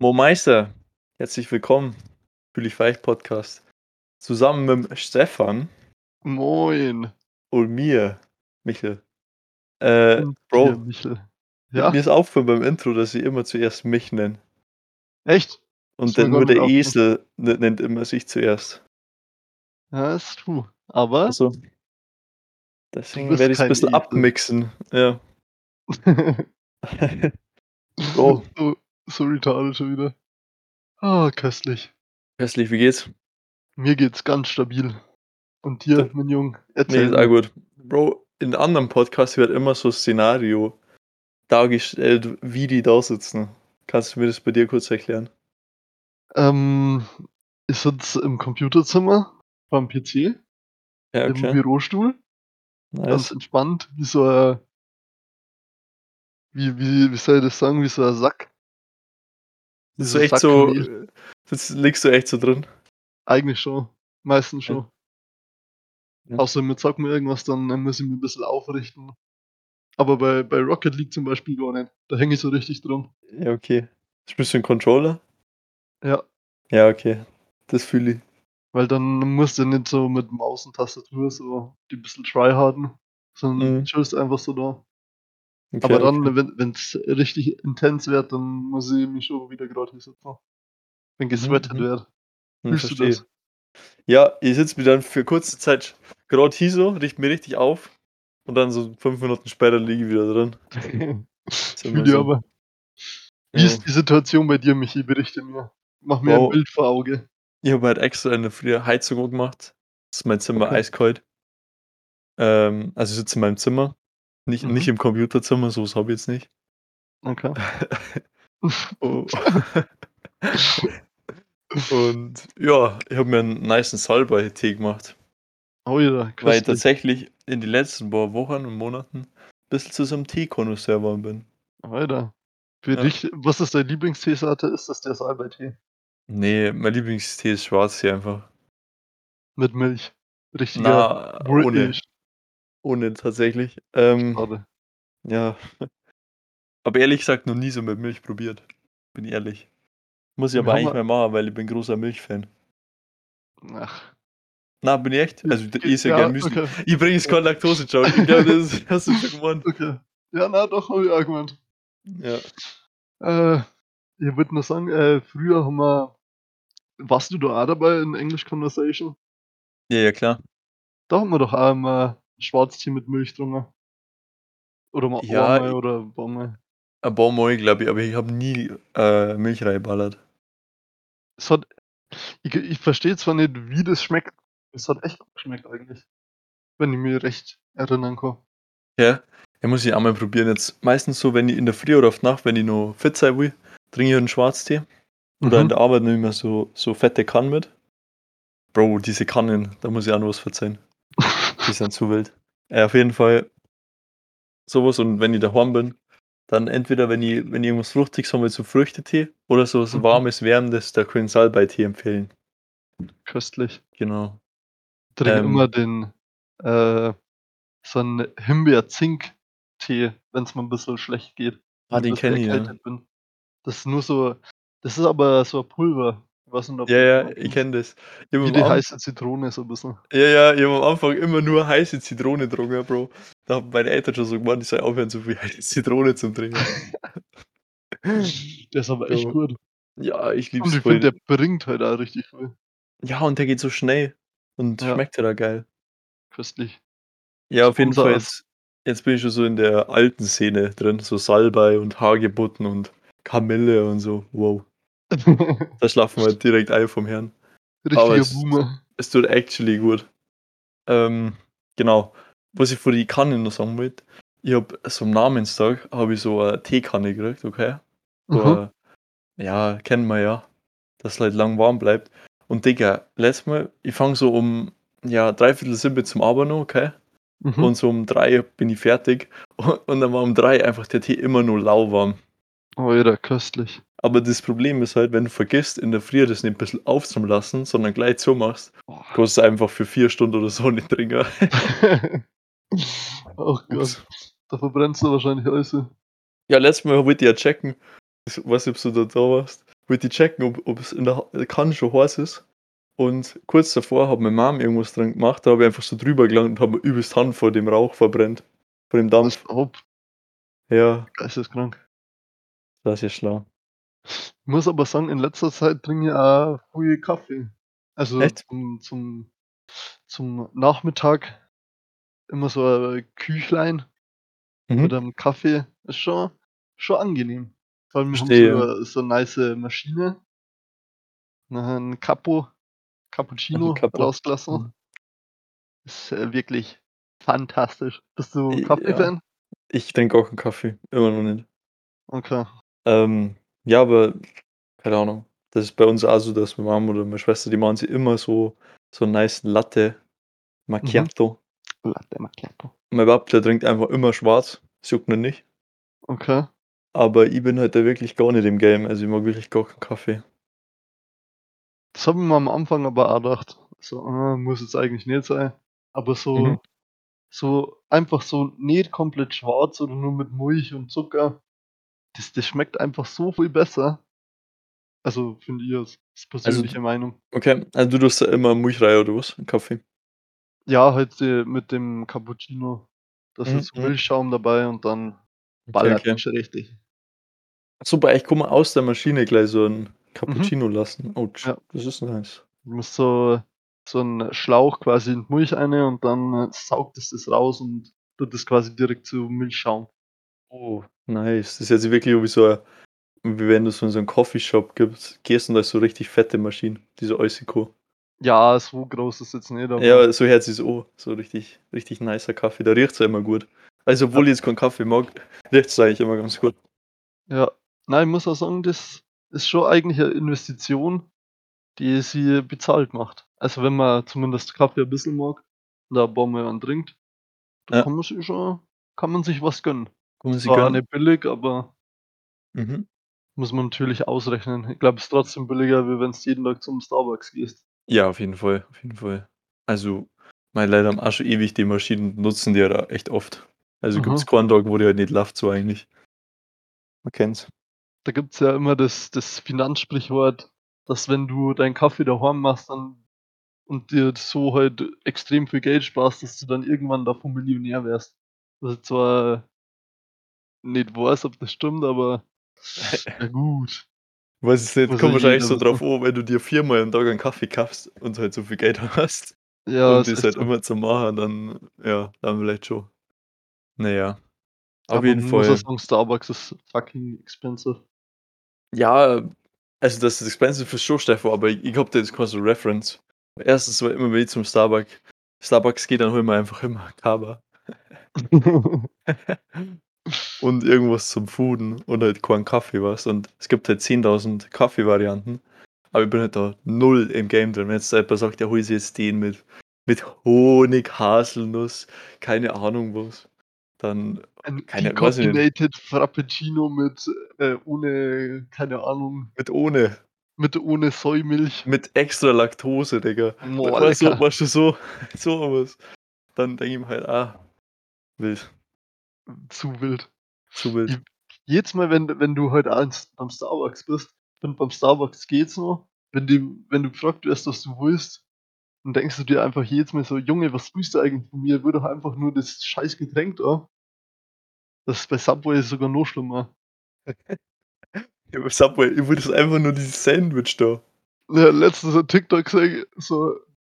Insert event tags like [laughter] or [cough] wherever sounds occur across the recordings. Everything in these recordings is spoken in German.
Mo Meister, herzlich willkommen. Fühl ich weich Podcast. Zusammen mit Stefan Moin. und mir, Michel. Äh, Und Bro, dir, Michel. mir Ja, ist aufgefallen beim Intro, dass ich immer zuerst mich nenne. echt? Und mir dann nur der aufgefallen. Esel nennt immer sich zuerst. Ja, ist true. Aber Also, deswegen werde ich es ein bisschen Esel. abmixen. Ja. [laughs] Bro, so, so retarded schon wieder. Ah, köstlich. Hässlich, wie geht's? Mir geht's ganz stabil. Und dir, mein Jung, Mir erzähl geht's auch mir. gut. Bro, in anderen Podcasts wird immer so ein Szenario dargestellt, wie die da sitzen. Kannst du mir das bei dir kurz erklären? Ähm, ich sitze im Computerzimmer beim PC, Ja, im okay. Bürostuhl, ganz Nice. entspannt, wie so ein, wie, wie, wie soll ich das sagen, wie so ein Sack. Das ist so echt so, Mehl. das liegst du echt so drin. Eigentlich schon. Meistens schon. Ja. Außer mir sagt mir irgendwas, dann äh, muss ich mich ein bisschen aufrichten. Aber bei, bei Rocket League zum Beispiel gar nicht. Da hänge ich so richtig drum. Ja, okay. Spielst du einen Controller? Ja, Ja, okay. Das fühle ich. weil dann musst du nicht so mit Maus und Tastatur so die ein bisschen tryharden, sondern Mhm. chillst einfach so da. Okay, Aber dann, okay. wenn es richtig intens wird, dann muss ich mich schon wieder gerade hinsetzen. Wenn gesweatet mhm. wird. Fühlst du verstehe. das? Ja, ich sitze mir dann für kurze Zeit gerade hier so, richte mir richtig auf und dann so fünf Minuten später liege ich wieder drin. [laughs] Fühl so. aber. Wie Ja. ist die Situation bei dir, Michi? Berichte mir. Mach mir ein Bro, Bild vor Auge. ich habe halt extra eine frühe Heizung gemacht. Das ist mein Zimmer Okay. eiskalt. Ähm, also ich sitze in meinem Zimmer. Nicht, nicht Mhm. im Computerzimmer, sowas habe ich jetzt nicht. Okay. [laughs] Oh. [laughs] Und ja, ich habe mir einen nicen Salbei-Tee gemacht. Oh ja, Weil ich tatsächlich in den letzten paar Wochen und Monaten ein bisschen zu so einem Teekonnoisseur geworden bin. Alter. Für Ja. dich, was ist deine Lieblingsteesorte? Ist das der Salbei-Tee? Nee, mein Lieblingstee ist Schwarztee einfach. Mit Milch. Richtiger Na, ohne. Ohne tatsächlich. Ähm, Schade. ja. Aber ehrlich gesagt noch nie so mit Milch probiert. Bin ehrlich. Muss ich aber eigentlich mal- machen, weil ich bin großer Milchfan. Ach. Na, bin ich echt? Also ich esse ja, ja, gern Müsli. okay. Übrigens kein Laktose, Joe. Ich glaube, das [laughs] hast du schon gewonnen. Okay. Ja, na doch, hab ich auch gemeint. Ja. Äh, ich würde nur sagen, äh, früher haben wir. Warst du da auch dabei in English Conversation? Ja, ja, klar. Da haben wir doch auch mal Schwarztee mit Milch getrunken. Oder mal Ja, einmal ich- oder ein paar Mal. Ein paar Mal, glaube ich, aber ich habe nie äh, Milch reingeballert. Es hat. Ich, ich verstehe zwar nicht, wie das schmeckt. Es hat echt gut geschmeckt eigentlich. Wenn ich mich recht erinnern kann. Ja, ja muss ich auch mal probieren. Jetzt meistens so, wenn ich in der Früh oder auf Nacht, wenn ich noch fit sein will, trinke ich einen Schwarztee. Oder in Mhm. der Arbeit nehme ich mir so, so fette Kannen mit. Bro, diese Kannen, da muss ich auch noch was verzeihen. Die sind zu wild. Äh, auf jeden Fall sowas und wenn ich daheim bin, dann entweder, wenn ich, wenn ich irgendwas Fruchtiges habe, so Früchtetee oder so was Mhm. warmes, wärmendes, da können Salbei-Tee empfehlen. Köstlich. Genau. trinke Ähm. immer den äh, so einen Himbeer-Zink-Tee, wenn es mir ein bisschen schlecht geht. Ah, den ich ein bisschen kenn ich, ja. bin. Das ist nur so, das ist aber so ein Pulver. Was der Ja, ja, ich kenne das. Ich Wie die Anfang- heiße Zitrone so ein bisschen. Ja, ja, ich habe am Anfang immer nur heiße Zitrone getrunken, Bro. Da haben meine Eltern schon so gemeint, ich soll aufhören, so viel heiße Zitrone zu trinken. [laughs] Der ist aber echt So, gut. Ja, ich lieb's Und ich voll. finde, der bringt halt auch richtig viel. Ja, und der geht so schnell. Und Ja. schmeckt ja da geil. Köstlich. Ja, auf jeden Fall, jetzt, jetzt bin ich schon so in der alten Szene drin. So Salbei und Hagebutten und Kamille und so. Wow. Da schlafen wir direkt ein vom Herrn. Richtiger es- Boomer. Es tut actually gut. Ähm, genau. Was ich vor die Kanne noch sagen wollte, ich habe so am Namenstag habe ich so eine Teekanne gekriegt, okay? So, Mhm. ja, kennen wir ja, dass es halt lang warm bleibt. Und Digga, letztes Mal, ich fange so um, ja, dreiviertel sieben zum Arbeiten okay? Mhm. Und so um drei bin ich fertig. Und, [laughs] und dann war um drei einfach der Tee immer nur lauwarm. Oh ja, köstlich. Aber das Problem ist halt, wenn du vergisst, in der Früh das nicht ein bisschen aufzulassen, sondern gleich zumachst, Boah. kannst du einfach für vier Stunden oder so nicht trinken. [laughs] oh Gott. Ups. Da verbrennst du wahrscheinlich alles. Ja, letztes Mal wollte ich ja checken, ich weiß nicht, ob du da, da warst, wollte ich checken, ob, ob es in der Kanne schon heiß ist. Und kurz davor hat meine Mom irgendwas dran gemacht, da habe ich einfach so drüber gelangt und habe mir übelst Hand vor dem Rauch verbrennt. Vor dem Dampf. Hopp, Ja, geisteskrank. das ist ja schlau. Ich muss aber sagen, in letzter Zeit trinke ich auch viel Kaffee. Also Echt? zum, zum, zum Nachmittag immer so ein Küchlein mit Mhm. einem Kaffee ist schon, schon angenehm. Vor allem wir haben Verstehe. so, so eine nice Maschine. Nachher ein Capo, Cappuccino Capo. rausgelassen. Mhm. Ist äh, wirklich fantastisch. Bist du Ja. Kaffee-Fan? Ich trinke auch einen Kaffee, immer noch nicht. Okay. Ähm, ja, aber keine Ahnung. Das ist bei uns auch so, dass meine Mama oder meine Schwester, die machen sie immer so, so einen nice Latte Macchiato. Latte Macchiato. Mein Papa, der trinkt einfach immer schwarz. Das juckt mir nicht. Okay. Aber ich bin halt da wirklich gar nicht im Game. Also ich mag wirklich gar keinen Kaffee. Das habe ich mir am Anfang aber auch gedacht. So, ah, muss jetzt eigentlich nicht sein. Aber so, Mhm. so einfach so nicht komplett schwarz oder nur mit Milch und Zucker. Das, das schmeckt einfach so viel besser. Also finde ich als als persönliche Meinung. Okay, also du tust da immer Milch rein oder was? Im Kaffee? Ja, halt äh, mit dem Cappuccino. Da ist Mhm, jetzt mhm. Milchschaum dabei und dann ballert okay. okay. schon richtig. Super, ich mir aus der Maschine gleich so ein Cappuccino lassen. Oh, Ja. das ist nice. Du musst so, so einen Schlauch quasi in die Milch eine und dann äh, saugt es das raus und tut das quasi direkt zu Milchschaum. Oh, nice. Das ist jetzt wirklich wie so ein, wie wenn du so in so einen Coffeeshop gibst, gehst und da ist so richtig fette Maschine, diese Eusiko. Ja, so groß ist jetzt nicht, aber Ja, so hört sich's an. So richtig, richtig nicer Kaffee. Da riecht's ja immer gut. Also, obwohl ich jetzt keinen Kaffee mag, [laughs] riecht's eigentlich immer ganz gut. ja. Nein, ich muss auch sagen, das ist schon eigentlich eine Investition, die sie bezahlt macht. Also wenn man zumindest Kaffee ein bisschen mag und da ein paar Mal einen trinkt, dann Ja. kann man sich schon, kann man sich was gönnen. Sich Zwar gönnen. nicht billig, aber Mhm. muss man natürlich ausrechnen. Ich glaube, es ist trotzdem billiger, wie wenn du jeden Tag zum Starbucks gehst. Ja, auf jeden Fall, auf jeden Fall. Also, meine Leute haben auch schon ewig die Maschinen, nutzen die ja da echt oft. Also Mhm. gibt's keinen Tag, wo die halt nicht läuft, so eigentlich. Man kennt's. Da gibt es ja immer das, das Finanzsprichwort, dass wenn du deinen Kaffee daheim machst dann, und dir so halt extrem viel Geld sparst, dass du dann irgendwann davon Millionär wärst. Was ich zwar nicht weiß, ob das stimmt, aber [laughs] ja gut. Weiß ich nicht, Muss kommt ja wahrscheinlich so drauf an, wenn du dir viermal am Tag einen Kaffee kaufst und halt so viel Geld [laughs] hast Ja, und es das ist halt so. immer zu machen, dann, ja, dann vielleicht schon. Naja, auf Aber jeden man muss auch Fall. sagen, Starbucks ist fucking expensive. Ja, also das ist expensive ist schon, Stefan, aber ich, ich hab da jetzt quasi so Reference. Erstens war immer, wenn ich zum Starbucks, Starbucks gehe, dann hol ich mir einfach immer Kaba [laughs] und irgendwas zum Fooden und halt keinen Kaffee, was. Und es gibt halt 10.000 Kaffeevarianten, aber ich bin halt da null im Game drin. Wenn jetzt jemand sagt, ja, hol sie jetzt den mit, mit Honig, Haselnuss, keine Ahnung was, dann, Ein Keine- decaffeinated Frappuccino mit äh, ohne, keine Ahnung, mit ohne, mit ohne Säumilch. mit extra Laktose, Digga. Boah, lecker. weißt du, so, [laughs] so was. Dann denke ich mir halt, ah, wild, Zu wild. zu wild. Ich- Jedes Mal, wenn, wenn du heute abends beim Starbucks bist, und beim Starbucks geht's noch, wenn, die, wenn du gefragt wirst, was du willst, dann denkst du dir einfach jedes Mal so, Junge, was willst du eigentlich von mir? Würde doch einfach nur das scheiß Getränk da. Das ist bei Subway sogar noch schlimmer. [laughs] Ja, aber Subway, ich würde einfach nur dieses Sandwich da. Ja, letztens ein TikTok gesehen, so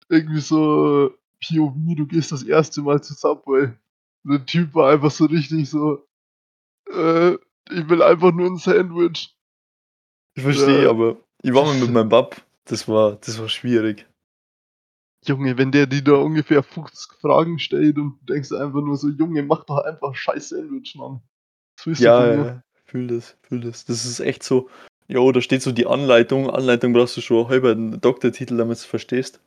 irgendwie so POV, du gehst das erste Mal zu Subway. Der Typ war einfach so richtig so, äh, ich will einfach nur ein Sandwich. Ich verstehe, Ja. aber ich war mal mit [laughs] meinem Bab, das war, das war schwierig. Junge, wenn der dir da ungefähr 50 Fragen stellt und du denkst einfach nur so, Junge, mach doch einfach ein scheiß Sandwich, Mann. Du Ja, ja, fühl das, fühl das. Das ist echt so, jo, da steht so die Anleitung. Anleitung brauchst du schon halber einen Doktortitel, damit du es verstehst.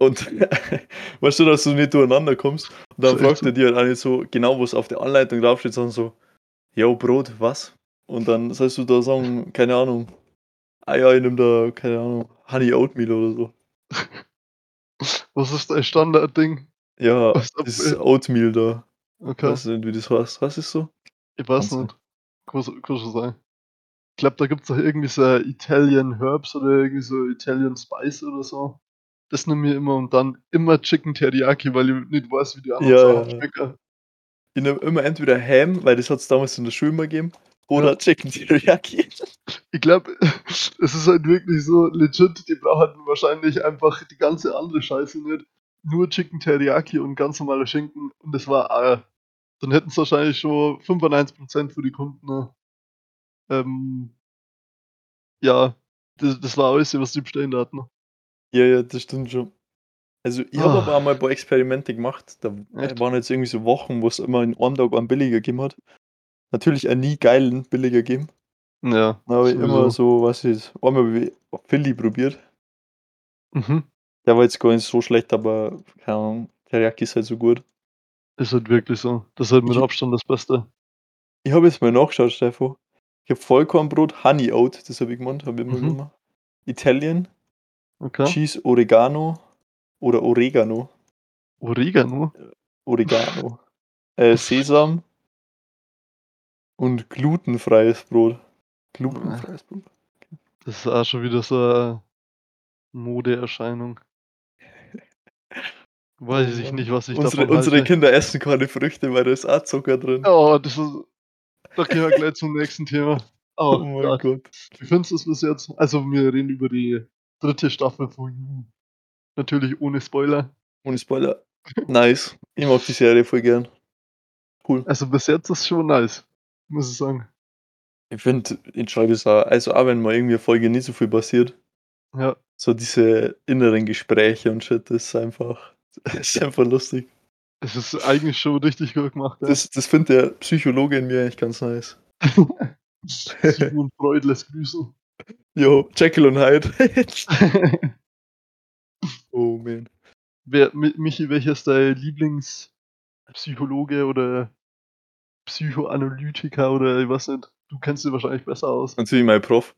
Und [laughs] weißt du, dass du nicht durcheinander kommst? Und dann echt fragt so. er dir halt auch nicht so genau, was auf der Anleitung draufsteht, sondern so, jo, Brot, was? Und dann sollst du da sagen, keine Ahnung, ah ja, ich nehm da, keine Ahnung, Honey Oatmeal oder so. [laughs] Was ist dein Standardding? Ja, [laughs] das ist Oatmeal da. Ich Okay, weiß nicht, wie das heißt. Was ist so? ich weiß Kann's nicht. Kann, kann schon sein. glaube, da gibt's doch irgendwie so Italian Herbs oder irgendwie so Italian Spice oder so. Das nehme ich immer und dann immer Chicken Teriyaki, weil ich nicht weiß, wie die anderen Ja, Sachen schmecken. Ich nehme immer entweder Ham, weil das hat's damals in der Schule immer gegeben, oder Ja. Chicken Teriyaki. [laughs] Ich glaube, [laughs] es ist halt wirklich so legit, die brauchen wahrscheinlich einfach die ganze andere Scheiße nicht. Nur Chicken Teriyaki und ganz normaler Schinken und das war äh, dann hätten es wahrscheinlich schon 95% für die Kunden, ne? Ähm ja, das das war alles, was die bestellen hatten. Ja, ja, das stimmt schon. Also, ich habe aber Ah. auch mal ein paar Experimente gemacht. Da Echt? waren jetzt irgendwie so Wochen, wo's immer in einem Tag einen billiger gegeben hat. Natürlich auch nie geilen billiger gegeben. Ja, Dann habe ich immer so, weiß nicht, einmal Philly probiert. Mhm. Der war jetzt gar nicht so schlecht, aber keine Ahnung, Teriyaki ist halt so gut. Ist halt wirklich so. Das ist halt mit Ich Abstand das Beste. ich habe jetzt mal nachgeschaut, Steffo. Ich habe Vollkornbrot, Honey Oat, das habe ich gemeint, habe ich immer Mhm. genommen. Italian, Okay. Cheese Oregano oder Oregano. Oregano? Oregano. Äh, [laughs] Sesam und glutenfreies Brot. Glutenfreies Brot. Das ist auch schon wieder so 'ne Modeerscheinung. [laughs] Weiß ich nicht, was ich Unsere davon unsere halte. Kinder essen keine Früchte, weil da ist auch Zucker drin. Oh, das ist da gehen wir gleich zum nächsten Thema. [laughs] Oh Oh mein Gott. Wie findest du's bis jetzt? Also, wir reden über die 3. Staffel von You. Natürlich ohne Spoiler. Ohne Spoiler. Nice. Ich mag die Serie voll gern. Cool. Also, bis jetzt ist schon nice, muss ich sagen. Ich finde, ich das auch also auch wenn mal irgendwie 'ne Folge nicht so viel passiert, Ja. so diese inneren Gespräche und Shit, das ist einfach [laughs] das ist einfach lustig. Es ist eigentlich schon richtig gut gemacht, ja. Das das findet der Psychologe in mir eigentlich ganz nice. [laughs] [laughs] Sigmund Freud lässt grüßen. Jo, Jekyll und Hyde. [laughs] Oh man. Wer Mi Michi, welcher ist dein Lieblingspsychologe oder Psychoanalytiker oder ich weiß nicht. Du kennst dich wahrscheinlich besser aus. Natürlich mein Prof.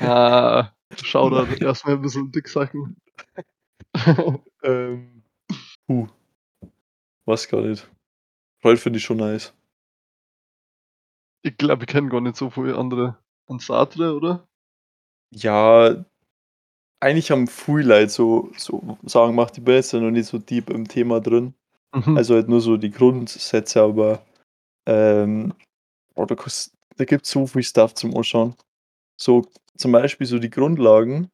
Ah, Shoutout. Nein. Erst mal 'n bisschen dick sacken. [laughs] Ähm, puh. Weiß gar nicht. Freud finde ich schon nice. Ich glaube, ich kenne gar nicht so viele andere. Und Sartre, oder? Ja, eigentlich haben viele Leute so so gemacht, ich bin jetzt ja noch nicht so deep im Thema drin. Mhm. Also halt nur so die Grundsätze, aber, ähm, boah, da da gibt's so viel Stuff zum Anschauen. So zum Beispiel so die Grundlagen,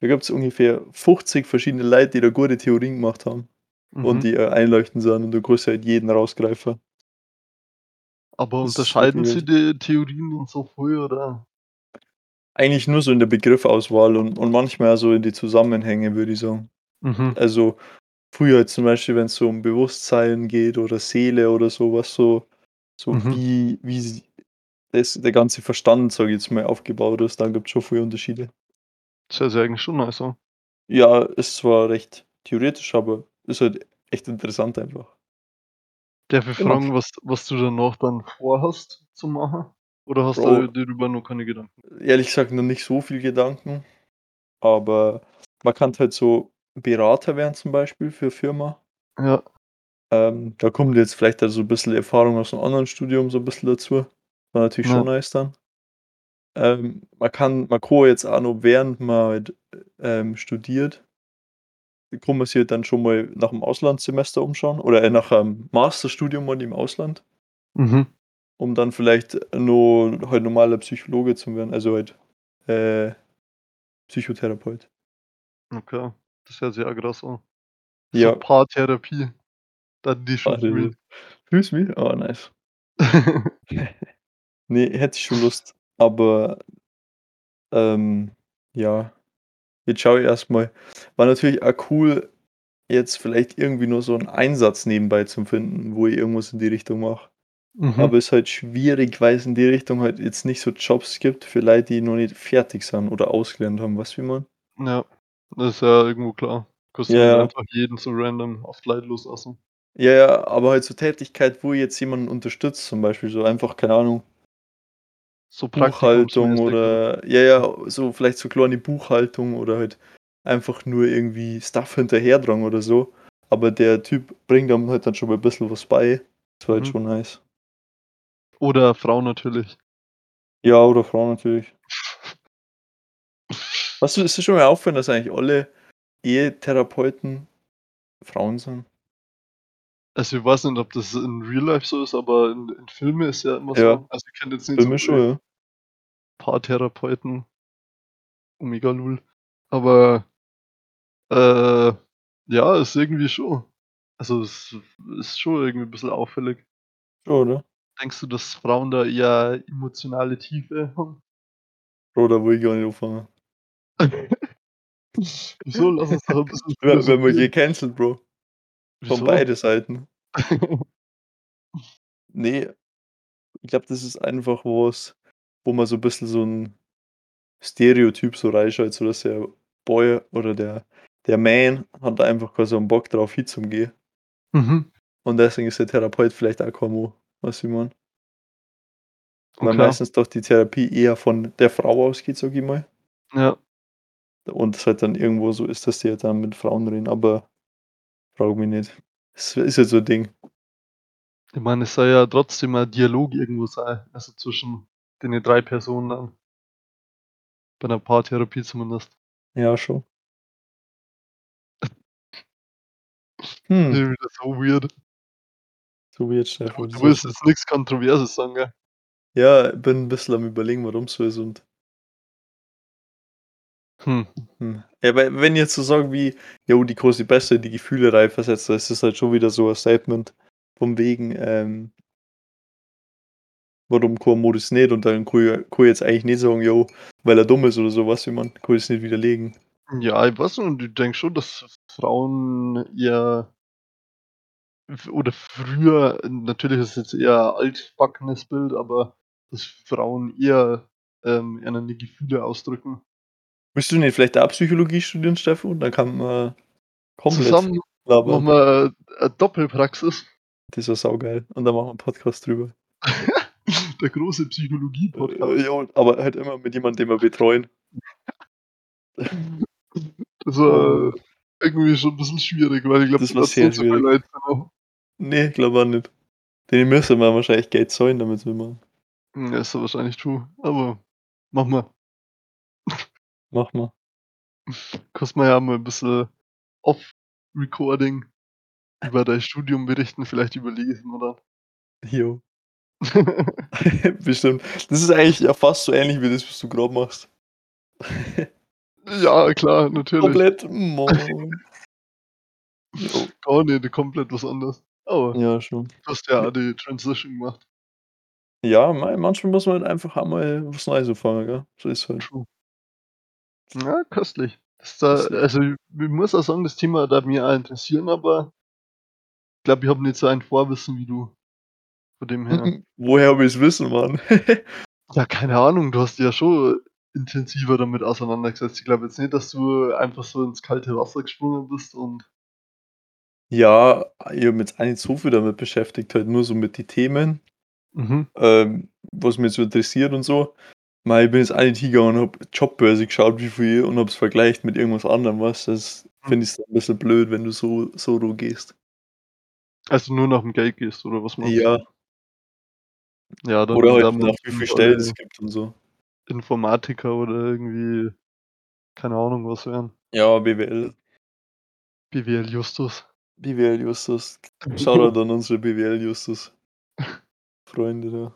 da gibt's ungefähr 50 verschiedene Leute, die da gute Theorien gemacht haben und Mhm. die, äh, einleuchtend sind und du kannst halt jeden rausgreifen. Aber Das unterscheiden wirklich sie die Theorien und so viel, oder? Eigentlich nur so in der Begriffauswahl und und manchmal so in die Zusammenhänge, würde ich sagen. Mhm. Also, früher zum Beispiel, wenn's so um Bewusstsein geht oder Seele oder so was, so so Mhm. wie wie das der ganze Verstand, sage ich jetzt mal, aufgebaut ist, da gibt's schon viele Unterschiede. Das hört sich eigentlich schon an. Ja, ist zwar recht theoretisch, aber ist halt echt interessant einfach. Darf ich Genau. fragen, was was du danach dann vorhast zu machen? Oder hast Bro. du darüber noch keine Gedanken? Ehrlich gesagt noch nicht so viel Gedanken, aber man kann halt so Berater werden zum Beispiel für Firma. Ja. Ähm, da kommt jetzt vielleicht auch so 'n bisschen Erfahrung aus 'nem anderen Studium so 'n bisschen dazu. War natürlich Ja. schon nice dann. Ähm, man kann man kann jetzt auch noch, während man halt, ähm, studiert kann man sich halt dann schon mal nach 'm Auslandssemester umschauen oder, äh, nach einem Masterstudium mal im Ausland. Mhm. Um dann vielleicht noch halt normaler Psychologe zu werden, also halt, äh, Psychotherapeut. Okay, das hört sich auch krass an. Ja. So Paartherapie. Dann die fühlen. fühlst mich? Oh, nice. [laughs] Ne, hätte ich schon Lust, aber ähm, ja. Jetzt schaue ich erst mal. War natürlich auch cool, jetzt vielleicht irgendwie nur so 'n Einsatz nebenbei zu finden, wo ich irgendwas in die Richtung mache. Mhm. Aber ist halt schwierig, weil's in die Richtung halt jetzt nicht so Jobs gibt für Leute, die noch nicht fertig sind oder ausgelernt haben. Du, wie meine? Ja, das ist ja irgendwo klar. Kannst du Ja, ja. einfach jeden so random auf Leute loslassen. Ja, ja, aber halt so Tätigkeit, wo jetzt jemanden unterstützt, zum Beispiel so einfach, keine Ahnung So Buchhaltung oder? ja, ja, so vielleicht so kleine Buchhaltung oder halt einfach nur irgendwie Stuff hinterhertragen oder so. Aber der Typ bringt einem halt dann schon mal 'n bisschen was bei. Das war halt Mhm. schon nice. Oder Frau natürlich. Ja, oder Frauen natürlich. Du, ist dir schon mal aufgefallen, dass eigentlich alle Ehetherapeuten Frauen sind? Also, ich weiß nicht, ob das in Real Life so ist, aber in in Filmen ist ja immer Ja. so. Also, ich kenne jetzt nicht so Filme schon, viele ja. Paartherapeuten. Omega Lul. Aber äh, ja, ist irgendwie schon also, es ist schon irgendwie 'n bisschen auffällig. Schon, oder? Denkst du, dass Frauen da eher emotionale Tiefe haben? Bro, da will ich gar nicht anfangen. [laughs] Wieso? Lass uns doch 'n bisschen Wir werden wir gecancelt, Bro. Von Wieso? beide Seiten. [laughs] Ne, ich glaube, das ist einfach was, wo man so 'n bisschen so 'n Stereotyp so reinschaut, so dass der Boy oder der der Man hat einfach keinen so 'n Bock drauf hinzugehen. Mhm. Und deswegen ist der Therapeut vielleicht auch kein Mo. Weißt du, wie ich meine? Weil meistens doch die Therapie eher von der Frau ausgeht, sage ich mal. Ja. Und es halt dann irgendwo so ist, dass die halt dann mit Frauen reden, aber frage mich nicht. Es ist halt so 'n Ding. Ich meine, es soll ja trotzdem ein Dialog irgendwo sein, also, zwischen den 3 Personen dann. Bei 'ner Paartherapie zumindest. Ja, schon. [laughs] Hm. Das so weird. So Du Steffo, das du willst jetzt nix Kontroverses sagen, gell? Ja, bin 'n bisschen am Überlegen, warum's so ist und Hm. Hm. Ja, weil wenn ich jetzt so sage wie: „Jo, die große Beste, die Gefühle rein versetzt“, dann ist das halt schon wieder so 'n Statement von wegen, ähm warum kann man das nicht? Und dann kann ich kann ich jetzt eigentlich nicht sagen: „Jo, weil er dumm ist“ oder so, weißt du, wie ich meine? Kann ich's nicht widerlegen. Ja, ich weiß nicht und ich denke schon, dass Frauen f oder früher natürlich ist es jetzt eher altbackenes Bild, aber dass Frauen eher, ähm, die Gefühle ausdrücken. Willst du nicht vielleicht auch Psychologie studieren, Steffo? Dann kann man komplett Zusammen machen labern. wir 'ne Doppelpraxis. Das wäre saugeil. Und dann machen wir 'n Podcast drüber. [laughs] Der große Äh, Psychologie-Podcast. ja, aber halt immer mit jemandem, den wir betreuen. Das war irgendwie schon 'n bisschen schwierig, weil ich glaube, Das du war sehr schwierig. Leute Ne, glaube auch nicht. Denen müsste man wahrscheinlich Geld zahlen, damit sie mitmachen. Hm, ja, ist ja wahrscheinlich true, aber machen wir. Machen wir. Kannst mir ja mal 'n bisschen off recording über dein Studium berichten, vielleicht mir dann. Jo. [laughs] [laughs] Bestimmt. Das ist eigentlich ja fast so ähnlich wie das, was du grad machst. Ja, klar, natürlich. Komplett, [laughs] Mann. Jo. Gar nicht, komplett was anderes. Aber Ja, schon. du hast ja die Transition gemacht. Ja, mei manchmal muss man halt einfach auch mal was Neues anfangen, gell? So ist halt. True. Ja, köstlich. Das da also, ich muss auch sagen, das Thema darf mich auch interessieren, aber ich glaube, ich habe nicht so ein Vorwissen wie du. Von dem her Mhm. Woher habe ich's wissen, Mann? [laughs] Ja, keine Ahnung, du hast dich ja schon intensiver damit auseinandergesetzt. Ich glaube jetzt nicht, dass du einfach so ins kalte Wasser gesprungen bist und Ja, ich habe mich jetzt auch nicht so viel damit beschäftigt, halt nur so mit die Themen, Mhm. ähm, was mich so interessiert und so. Mei, ich bin jetzt auch nicht hingegangen und habe Jobbörse geschaut, wie viel und habe es vergleicht mit irgendwas anderem, du? Das Hm. finde ich so 'n bisschen blöd, wenn du so so rumgehst. Also, nur nach'm Geld gehst oder was du? Ja. Ja, Oder dann halt da wir nach wie viel nicht Stellen es alle gibt und so. Informatiker oder irgendwie keine Ahnung was werden. Ja, BWL. BWL Justus. BWL Justus. [laughs] Shoutout an unsere BWL Justus. Freunde da.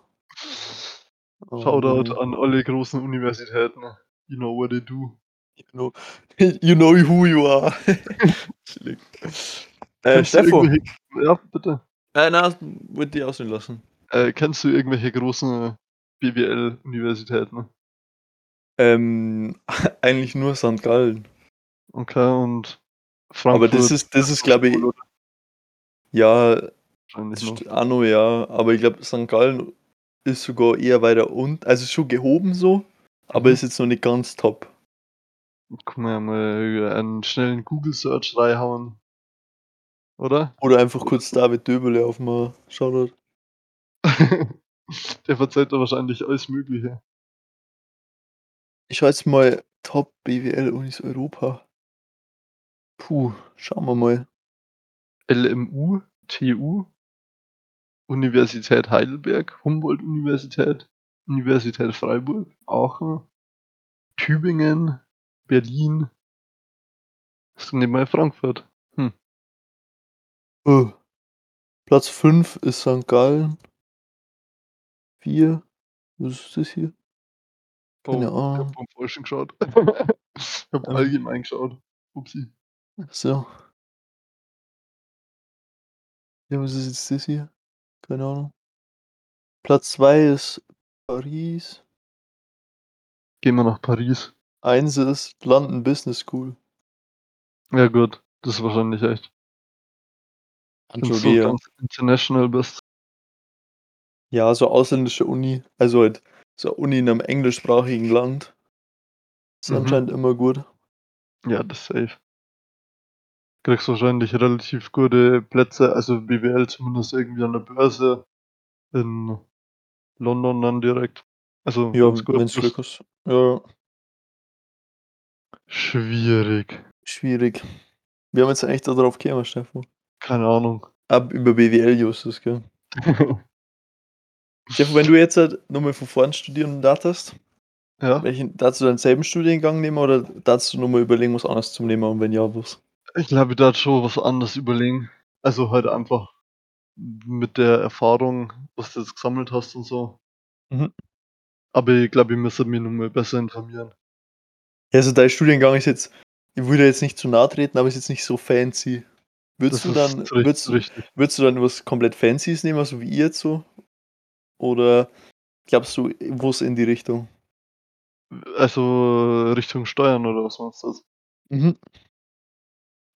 Oh, Shoutout ey. an alle großen Universitäten. You know what they do. You know [laughs] you know who you are. [laughs] Äh, irgendwelche ja, bitte. Äh, na, würde dich ausreden lassen. Äh, kennst du irgendwelche großen BWL-Universitäten? Ähm, eigentlich nur St. Gallen. Okay, und Aber das Frankfurt ist das ist, glaube ich ja, noch, ja, aber ich glaube, St. Gallen ist sogar eher weiter unten also, schon gehoben so, aber Mhm. ist jetzt noch nicht ganz top. Man ja mal einen schnellen Google Search reinhauen. Oder? Oder einfach kurz David Döberle aufmachen. Shoutout. [laughs] Der verzeiht da wahrscheinlich alles Mögliche. Ich schaue jetzt mal Top BWL-Unis Europa. Puh, schauen wir mal. LMU, TU Universität Heidelberg, Humboldt-Universität Universität Freiburg, Aachen, Tübingen, Berlin. Ist denn bei Frankfurt? Hm. Oh. Platz 5 ist St. Gallen. 4. Was ist das hier? Keine Oh, ich Ahnung. habe vom Falschen geschaut. [laughs] ich habe Ähm. allgemein geschaut. Upsi. Ach so. Ja, was ist jetzt das hier? Keine Ahnung. Platz 2 ist Paris. Gehen wir nach Paris. 1 ist London Business School. Ja gut, das ist wahrscheinlich echt. Wenn du so ganz international bist. Ja, so ausländische Uni. Also halt so Uni in einem englischsprachigen Land. Ist Mhm. anscheinend immer gut. Ja, das safe. Kriegst wahrscheinlich relativ gute Plätze, also BWL zumindest irgendwie an der Börse in London dann direkt. Also Ja, wenn's Plus Glück hast. Ja, schwierig. schwierig. Wir haben jetzt eigentlich da drauf gekommen, Stefan. Keine Ahnung. Ab über BWL Justus, gell? [laughs] Stefan, wenn du jetzt halt nochmal von vorn studieren darfst, ja, welchen, darfst du denselben Studiengang nehmen oder darfst du nochmal überlegen, was anderes zum nehmen und wenn ja, was? Ich glaube, ich darf schon was anderes überlegen. Also halt einfach mit der Erfahrung, was du jetzt gesammelt hast und so. Mhm. Aber ich glaube, ich müsste mich nochmal besser informieren. Ja, also dein Studiengang ist jetzt, ich würde jetzt nicht zu nahe treten, aber ist jetzt nicht so fancy. Würdest Das du dann, richtig, würdest, du- richtig. würdest du dann was komplett Fancyes nehmen, so wie ihr jetzt so? Oder glaubst du, wo es in die Richtung? Also Richtung Steuern oder was meinst du? Mhm.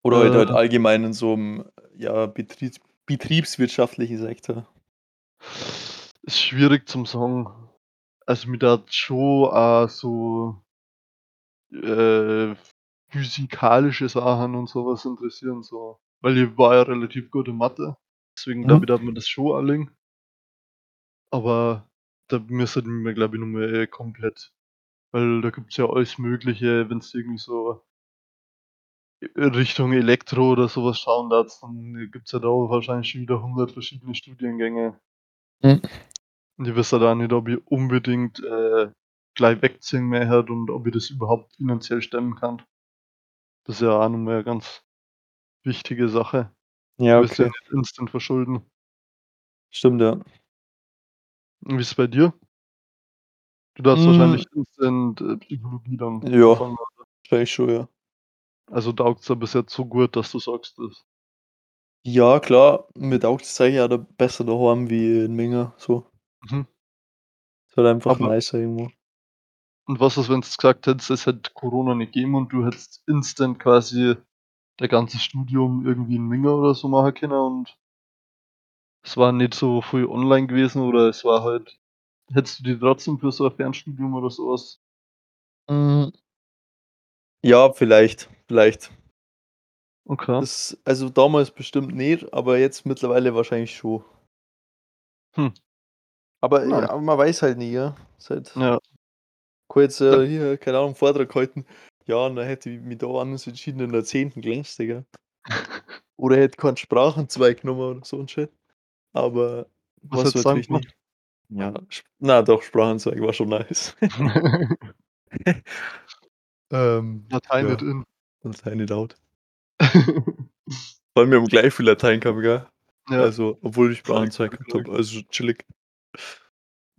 Oder halt, halt Äh. allgemein in so einem ja, Betriebs betriebswirtschaftlichen Sektor. Ist schwierig zum sagen. Also mir da schon auch so äh, physikalische Sachen und sowas interessieren, so. Weil ich war ja relativ gut in Mathe. Deswegen Mhm. ich, darf man das schon anlegen. Aber da müsste mir, glaube ich, nochmal äh, komplett. Weil da gibt es ja alles Mögliche, wenn es irgendwie so Richtung Elektro oder sowas schauen darfst, dann gibt es ja da wahrscheinlich schon wieder 100 verschiedene Studiengänge. Mhm. Und ich weiß ja da nicht, ob ich unbedingt äh, gleich wegziehen mehr hat und ob ich das überhaupt finanziell stemmen kann. Das ist ja auch nochmal eine ganz wichtige Sache. Ja, Du willst ja okay. nicht instant verschulden. Stimmt, ja. Und wie ist es bei dir? Du darfst Mm. wahrscheinlich instant äh, Psychologie dann Ja. Wahrscheinlich schon, ja. Also taugt es ja bis jetzt so gut, dass du sagst das. Ja, klar, mir taugt es eigentlich auch da besser daheim wie in Minga, so. Mhm. Ist halt einfach Aber- nicer irgendwo. Und was ist, wenn du gesagt hättest, es hätte Corona nicht gegeben und du hättest instant quasi dein ganzes Studium irgendwie in Minga oder so machen können und es war nicht so viel online gewesen oder es war halt, hättest du dir trotzdem für so ein Fernstudium oder sowas? Mm. Ja, vielleicht, vielleicht. Okay. Das, also damals bestimmt nicht, aber jetzt mittlerweile wahrscheinlich schon. Hm. Aber, Nice. ja, aber man weiß halt nie, ja. Ist halt, Ja, kann jetzt äh, hier, keine Ahnung, Vortrag halten. Ja, und dann hätte ich mich da anders entschieden in der 10. gelängst, Digga. Oder hätte keinen Sprachenzweig genommen oder so ein Shit. Aber Was was natürlich dann nicht. Ja, na doch, Sprachenzweig war schon nice. [laughs] [laughs] ähm, Latein ja, in. Latein nicht out. Vor allem, wir haben gleich viel Latein gehabt, gell? ja. Also, obwohl ich Sprachenzweig gehabt habe, also chillig.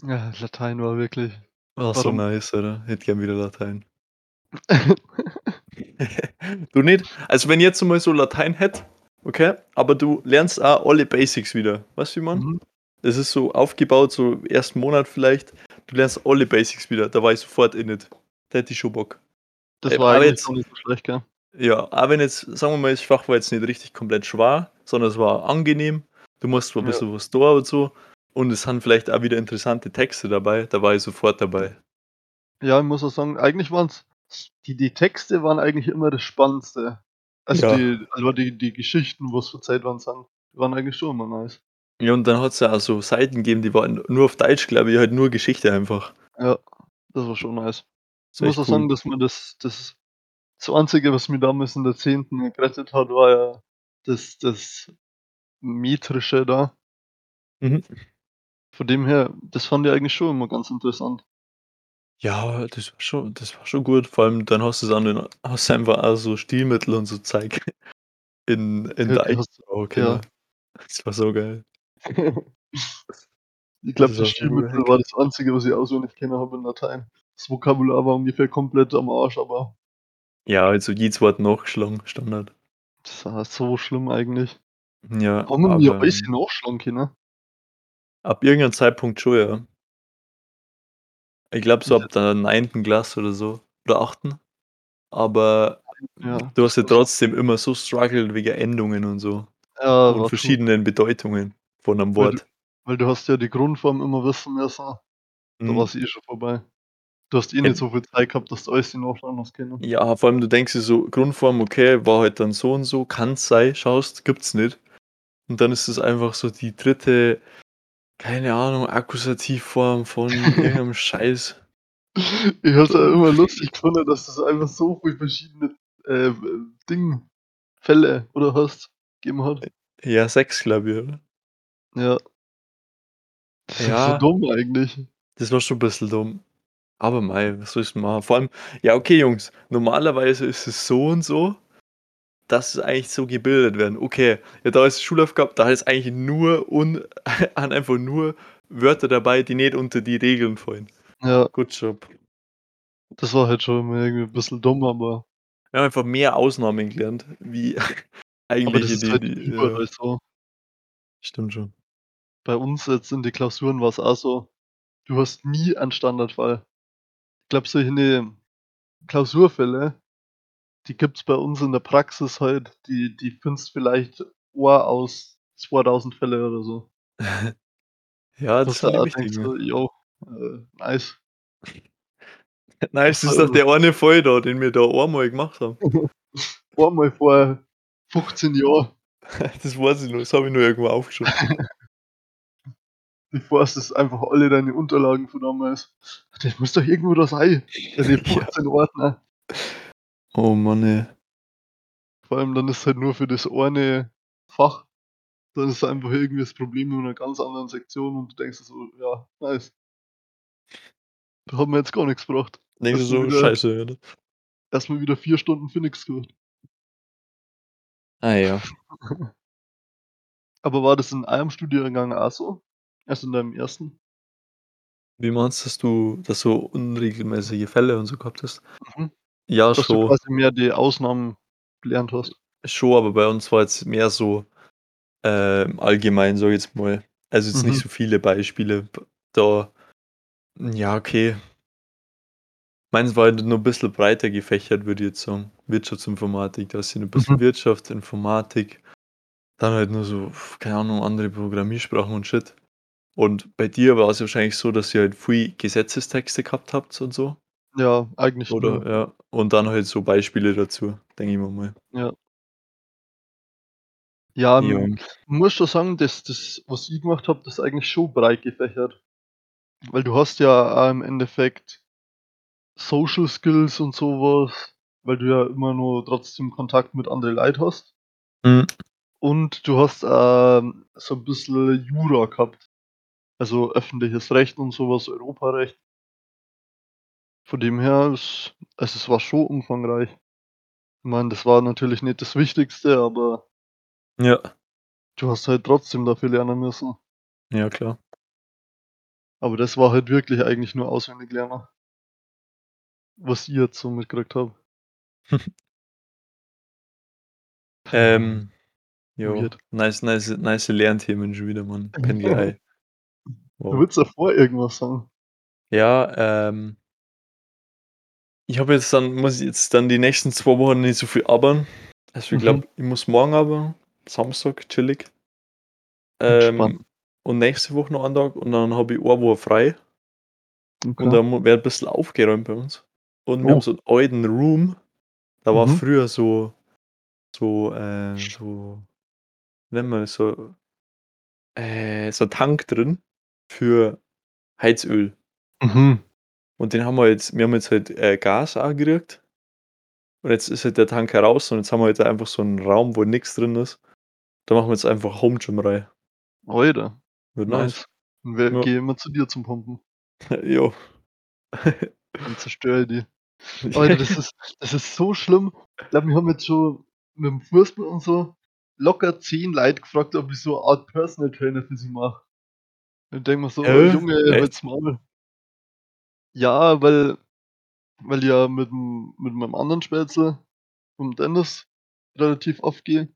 ja, Latein war wirklich. War so nice, oder? Hätte gern wieder Latein. [laughs] [laughs] du nicht? Also, wenn jetzt mal so Latein hätte, okay, aber du lernst auch alle Basics wieder. Weißt du, wie man? Mhm. Ist so aufgebaut, so ersten Monat vielleicht. Du lernst alle Basics wieder. Da war ich sofort in it. Da hätte ich schon Bock. Das Äh, war jetzt- auch nicht so schlecht, gell? Ja, aber wenn jetzt, sagen wir mal, das Fach war jetzt nicht richtig komplett schwer, sondern es war angenehm. Du musst zwar ein Ja. bisschen was da und so. Und es sind vielleicht auch wieder interessante Texte dabei. Da war ich sofort dabei. Ja, ich muss auch sagen, eigentlich waren's die die Texte waren eigentlich immer das Spannendste. Also Ja. die also die die Geschichten, wo's verzeiht waren sind, waren eigentlich schon immer nice. Ja, und dann hat es ja auch so Seiten gegeben, die waren nur auf Deutsch, glaube ich, halt nur Geschichte einfach. Ja, das war schon nice. Ich muss auch cool. sagen, dass mir das das das Einzige, was mir damals in der 10. gerettet hat, war ja das das Metrische da. Mhm. Von dem her, das fand ich eigentlich schon immer ganz interessant. Ja, das war schon das war schon gut. Vor allem dann hast du's an den hast du einfach auch so Stilmittel und so Zeug [laughs] in in Ja, der du hast ja. Das war so geil. Ich Das glaube, das guter Stilmittel war das Einzige, was ich auswendig gekannt habe in Latein. Das Vokabular war ungefähr komplett am Arsch, aber Ja, also jedes Wort nachgeschlagen, Standard. das war so schlimm eigentlich. Ja, Haben wir aber alles nachschlagen können? ab irgendeinem Zeitpunkt schon, ja. Ich glaube so ab der 9. Klasse oder so oder 8., aber Ja, du hast ja war trotzdem immer so struggled wegen Endungen und so Ja, und war verschiedenen Bedeutungen von 'nem Weil du Wort. weil du hast ja die Grundform immer wissen müssen. Da Mhm. war's eh schon vorbei. Du hast eh nicht so viel Zeit gehabt, dass du alles dir nachschauen hast können. Ja, vor allem du denkst dir so: „Grundform, okay, war halt dann so und so, kann's sein“, schaust, gibt's nicht. Und dann ist es einfach so die 3., keine Ahnung, Akkusativform von [laughs] irgend 'nem Scheiß. Ich So auch immer lustig gefunden, dass es einfach so viel verschiedene, äh, w Ding Fälle oder hast gegeben hat. Ja, 6, glaube ich, oder? Ja. Das ist so Ja. dumm eigentlich. Das war schon bisschen dumm. Aber mei, was sollst du machen? Vor allem ja, okay, Jungs, normalerweise ist es so und so, dass es eigentlich so gebildet werden. Okay, ja, da ist Schulaufgabe, da ist eigentlich nur un [laughs] an einfach nur Wörter dabei, die nicht unter die Regeln fallen. Ja. Good job. Das war halt schon irgendwie 'n bisschen dumm, aber Wir haben einfach mehr Ausnahmen gelernt, wie [laughs] Aber das eigentliche, ist die halt die ja. so. Stimmt schon. Bei uns jetzt in den Klausuren war's auch so, du hast nie einen Standardfall. Ich glaube, solche, Klausurfälle, die gibt's bei uns in der Praxis halt, die die findest vielleicht ein aus 2000 Fälle oder so. [laughs] Ja, das die auch denkst so: „Jo, äh, nice.“ [laughs] Nice, das ist doch der eine Fall da, den wir da einmal gemacht haben. [laughs] Einmal vor 15 Jahren. Das weiß ich noch, das habe ich noch irgendwo aufgeschrieben. Du forstest einfach alle deine Unterlagen von damals. Das muss doch irgendwo da sein, [laughs] Ja. 15 Ordner. Oh Mann, ey. Vor allem dann ist halt nur für das eine Fach dann ist einfach irgendwie das Problem in 'ner ganz anderen Sektion und du denkst so: „Ja, nice.“ Hat mir jetzt gar nix gebracht. Denkst du so: wieder „Scheiße“, oder? erst mal wieder 4 Stunden für nix gemacht. Ah ja. [laughs] Aber war das in eurem Studiengang auch so? Also, in deinem 1.? Wie meinst, dass du dass du unregelmäßige Fälle und so gehabt hast? Mhm. Ja, Dass du schon. quasi mehr die Ausnahmen gelernt hast? Schon, aber bei uns war jetzt mehr so, ähm, allgemein, sage ich jetzt mal. Also, jetzt nicht Mhm. so viele Beispiele da ja, okay. Meins war halt nur 'n bisschen breiter gefächert, würde ich jetzt sagen. Wirtschaftsinformatik, da hast du 'n Mhm. bisschen Wirtschaft, Informatik, dann halt nur so, keine Ahnung, andere Programmiersprachen und Shit. Und bei dir war's wahrscheinlich so, dass ihr halt viel Gesetzestexte gehabt habt und so? Ja, eigentlich Oder nur. ja, und dann halt so Beispiele dazu, denke ich mir mal. Ja. Ja, hm, muss schon sagen, das das, was ich gemacht habe, das ist eigentlich schon breit gefächert. Weil du hast ja im Endeffekt Social Skills und so was, weil du ja immer nur trotzdem Kontakt mit anderen Leuten hast. Mhm. Und du hast, ähm, so 'n bisschen Jura gehabt, also, öffentliches Recht und so was, Europarecht. Von dem her es also, es war schon umfangreich. Ich meine, das war natürlich nicht das Wichtigste, aber Ja. du hast halt trotzdem dafür lernen müssen. Ja, klar. Aber das war halt wirklich eigentlich nur auswendig lernen. Was ich jetzt so mitgekriegt habe. [laughs] Ähm, Weird. nice nice nice Lernthemen schon wieder, Mann. Pendelei. [laughs] Du Wow. wolltest davor irgendwas sagen. Ja, ähm ich habe jetzt dann muss ich jetzt dann die nächsten 2 Wochen nicht so viel arbeiten. Also, ich Mhm. glaube, ich muss morgen arbeiten, Samstag chillig. Ähm, und nächste Woche noch einen Tag und dann habe ich eine Woche frei. Und Okay. dann mu wird bisschen aufgeräumt bei uns. Und wir haben Oh. so 'n alten Room, da war Mhm. früher so so, äh so man das so äh, so 'n Tank drin für Heizöl. Mhm. Und den haben wir jetzt wir haben jetzt halt, äh, Gas gekriegt. Und jetzt ist halt der Tank heraus und jetzt haben wir halt einfach so 'n Raum, wo nix drin ist. Da machen wir jetzt einfach Home Gym rein. Alter, Wird nice. nice. Und wer Ja. gehe immer zu dir zum Pumpen. [laughs] Jo. Dann zerstöre ich die. [laughs] Alter, das ist das ist so schlimm. Ich glaube, wir haben jetzt schon mit dem Fußball und so locker 10 Leute gefragt, ob ich so 'ne Art Personal Trainer für sie mache. Und ich denke mir so: Hä? „Junge, halt's Maul.“ Ja, weil weil ich ja mit mit meinem anderen Spätzle, dem Dennis, relativ oft gehe.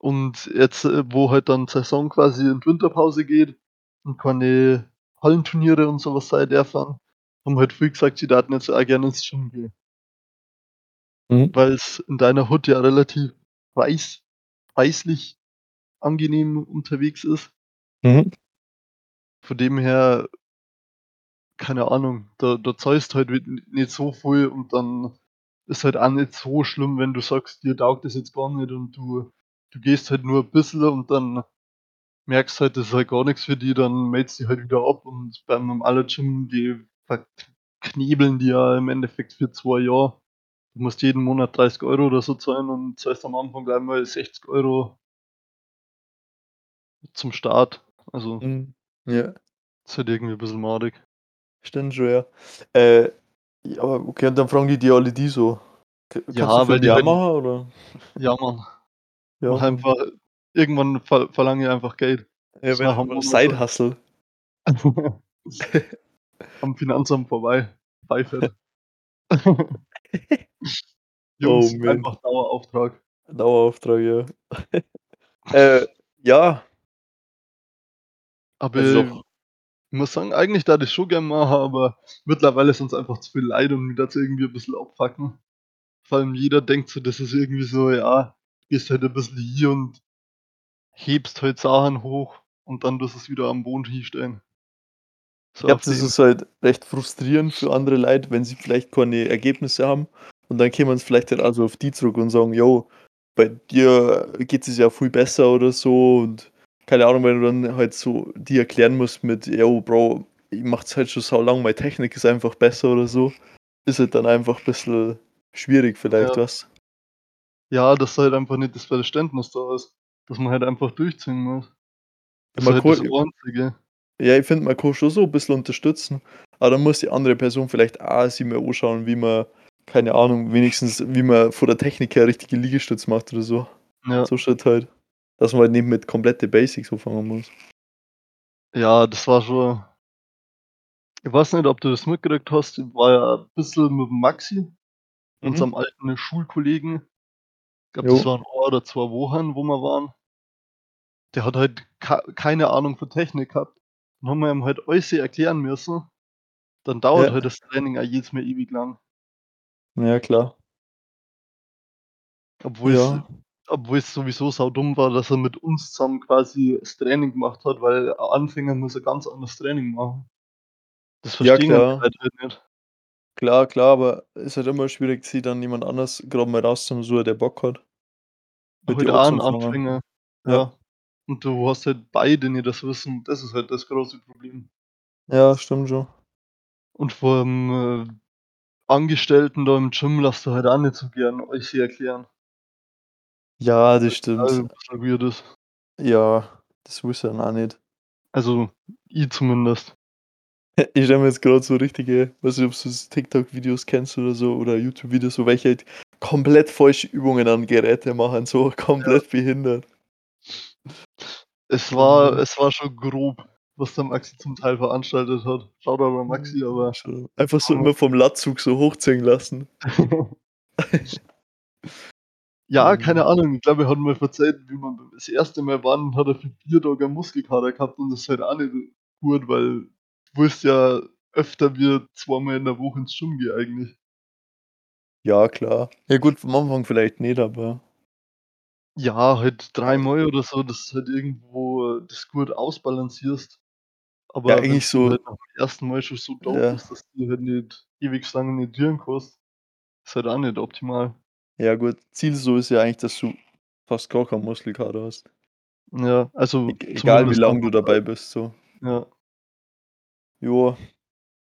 Und jetzt, äh, wo halt dann Saison quasi in die Winterpause geht und keine Hallenturniere und so was sein dürfen, haben halt viele gesagt, sie würden jetzt auch gerne ins Gym gehen. Mhm. Weil's in deiner Hut ja relativ preis preislich angenehm unterwegs ist. Mhm. Von dem her keine Ahnung, da da zahlst halt nicht so viel und dann ist halt auch nicht so schlimm, wenn du sagst, dir taugt das jetzt gar nicht und du du gehst halt nur 'n bisschen und dann merkst halt, das ist halt gar nix für dich, dann meldest dich halt wieder ab und beim normalen Gym, die verknebeln dich ja im Endeffekt für 2 Jahre. Du musst jeden Monat 30 € oder so zahlen und zahlst am Anfang gleich mal 60 € zum Start. Also Mhm. Ja. ist halt irgendwie 'n bisschen madig. Stimmt schon, ja. Äh, ja, okay, und dann fragen die dich alle die so: „K kannst du Ja, weil die auch halt oder?“ Ja, Mann. Ja, Mach einfach irgendwann ver verlange ich einfach Geld. Ja, wenn Monat Side. Hustle. [laughs] Am Finanzamt vorbei, Beifahrt. [laughs] [laughs] Oh, Jungs, man. einfach Dauerauftrag. Dauerauftrag, ja. Äh, ja. Aber Also ich muss sagen, eigentlich würde ich's schon gern machen, aber mittlerweile sind's einfach zu viele Leute und mich würde es irgendwie 'n bisschen abfucken. Vor allem jeder denkt so, das ist irgendwie so, ja, gehst halt 'n bisschen hin und hebst halt Sachen hoch und dann tust du's wieder am Boden hinstellen. So Ja, auf das ist halt recht frustrierend für andere Leute, wenn sie vielleicht keine Ergebnisse haben und dann kämen sie vielleicht halt auch so auf dich zurück und sagen: „Jo, bei dir geht es ja viel besser“ oder so und keine Ahnung, wenn du dann halt so die erklären musst mit: „Jo, Bro, ich mache das halt schon saulang, meine Technik ist einfach besser“ oder so, ist halt dann einfach bisschen schwierig vielleicht, Ja. du? Ja, dass halt einfach nicht das Verständnis da ist, dass man halt einfach durchziehen muss. Das ist halt das kann Einzige. Ja, ich finde, man kann schon so 'n bisschen unterstützen, aber dann muss die andere Person vielleicht auch sich mal anschauen, wie man keine Ahnung, wenigstens wie man von der Technik her richtige Liegestütze macht oder so. Ja. So Shit halt. Dass man halt nicht mit komplette Basics anfangen muss. Ja, das war schon ich weiß nicht, ob du das mitgekriegt hast, ich war ja 'n bisschen mit dem Maxi, Mhm. unserem alten Schulkollegen ich glaube, das waren 1 oder 2 Wochen, wo wir waren. Der hat halt keine Ahnung von Technik gehabt. Dann haben wir ihm halt alles erklären müssen. Dann dauert Ja. halt das Training auch jedes Mal ewig lang. Ja, klar. Obwohl's Ja. Obwohl's sowieso saudumm war, dass er mit uns zusammen quasi das Training gemacht hat, weil ein Anfänger muss ein ganz anderes Training machen. Das Ja, verstehen die klar. Halt nicht. Klar, klar, aber ist halt immer schwierig, sich dann jemand anders grad mal rauszusuchen, der Bock hat mit Halt auch 'n anzufangen. Anfänger, Ja. ja. Und du hast halt beide nicht das Wissen, das ist halt das große Problem. Ja, stimmt schon. Und vom, äh, Angestellten da im Gym lässt du halt auch nicht so gern alles erklären. Ja, das stimmt. ist. Ja, das sie dann auch nicht. Also, ich zumindest. [laughs] Ich stelle mir jetzt grad so richtige weiß nicht, ob du TikTok-Videos kennst oder so oder YouTube-Videos, so welche halt komplett falsche Übungen an Geräte machen, so [laughs] Ja. komplett behindert. Es war Mann. es war schon grob, was der Maxi zum Teil veranstaltet hat. Shoutout an Mhm, Maxi, aber. Einfach so immer vom Latzug so hochziehen lassen. [laughs] Ja, Mhm. keine Ahnung. Ich glaube, er hat mal erzählt, wie wir das 1. Mal waren, hat er für 4 Tage einen Muskelkater gehabt und das ist halt auch nicht gut, weil du willst ja öfter wie zweimal in der Woche ins Gym gehen eigentlich. Ja, klar. Ja gut, am Anfang vielleicht nicht, aber Ja, halt Ei dreimal oder so, dass halt irgendwo das gut ausbalancierst. Ja, Aber eigentlich wenn's dann so halt dem 1. Mal schon so doof Ja. ist, dass du halt nicht ewig lange nicht kannst, ist halt auch nicht optimal. Ja gut, Ziel so ist ja eigentlich, dass du fast gar keinen Muskelkater hast. Ja, also Eg egal wie zumindest lang du dabei bist, so. Ja. Ja,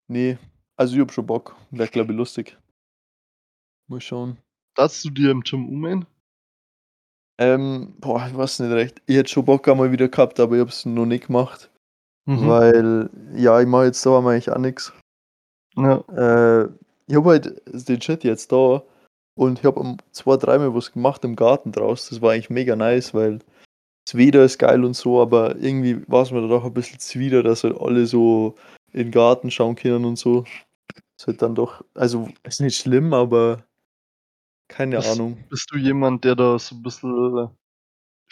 ne, also ich habe schon Bock. Wäre, glaube ich, lustig. Mal schauen. Darfst du dir im Gym umgehen? Ähm, boah, ich weiß nicht recht. Ich hätte schon Bock einmal wieder gehabt, aber ich habe es noch nicht gemacht. Mhm. weil ja, ich mache jetzt da eigentlich auch nix. Ja. Äh, ich habe halt den Shit jetzt da und ich habe um 2, 3 Mal was gemacht im Garten draus. Das war eigentlich mega nice, weil das Wetter ist geil und so, aber irgendwie war's mir da doch ein bisschen zuwider, dass halt alle so in den Garten schauen können und so. Ist halt dann doch also, ist nicht schlimm, aber keine Bist Ahnung. bist du jemand, der da so 'n bisschen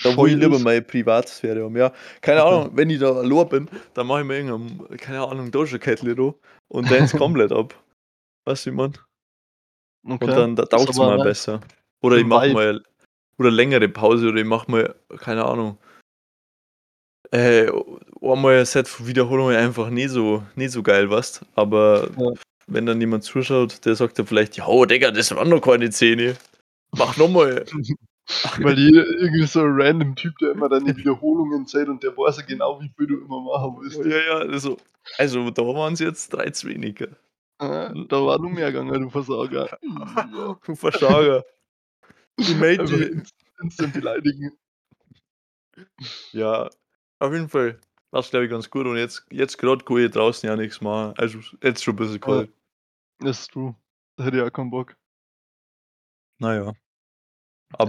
Da wo ich lieber meine Privatsphäre habe, ja. Keine. Ahnung, wenn ich da allein bin, dann mache ich mir irgendein, keine Ahnung, Doja-Kätchen da und dance [laughs] komplett ab. Weißt du, wie meine? Und Okay, dann da aber mir nice. besser. Oder ich mache mal oder längere Pause oder ich mache mal, keine Ahnung äh, einmal ein Set von Wiederholungen einfach nicht so nicht so geil, weißt, aber Ja. wenn dann jemand zuschaut, der sagt dann vielleicht: „Jo, Digga, das waren noch keine 10. Mach noch mal.“ [laughs] Weil jeder irgendwie so 'n random Typ, der immer deine Wiederholungen zählt und der weiß ja genau, wie viel du immer machen willst. Ja, ja, also also, da waren's jetzt 3 zu wenig, Hm. da war noch mehr gegangen, du Versager. Ja. Du [laughs] Einfach die. ins instant beleidigen. Ja, auf jeden Fall war's, glaube ich, ganz gut und jetzt jetzt grad kann ich draußen ja nix machen. Also, jetzt schon 'n bisschen Ja. kalt. Ist true. Da hätte ich auch keinen Bock. Na ja.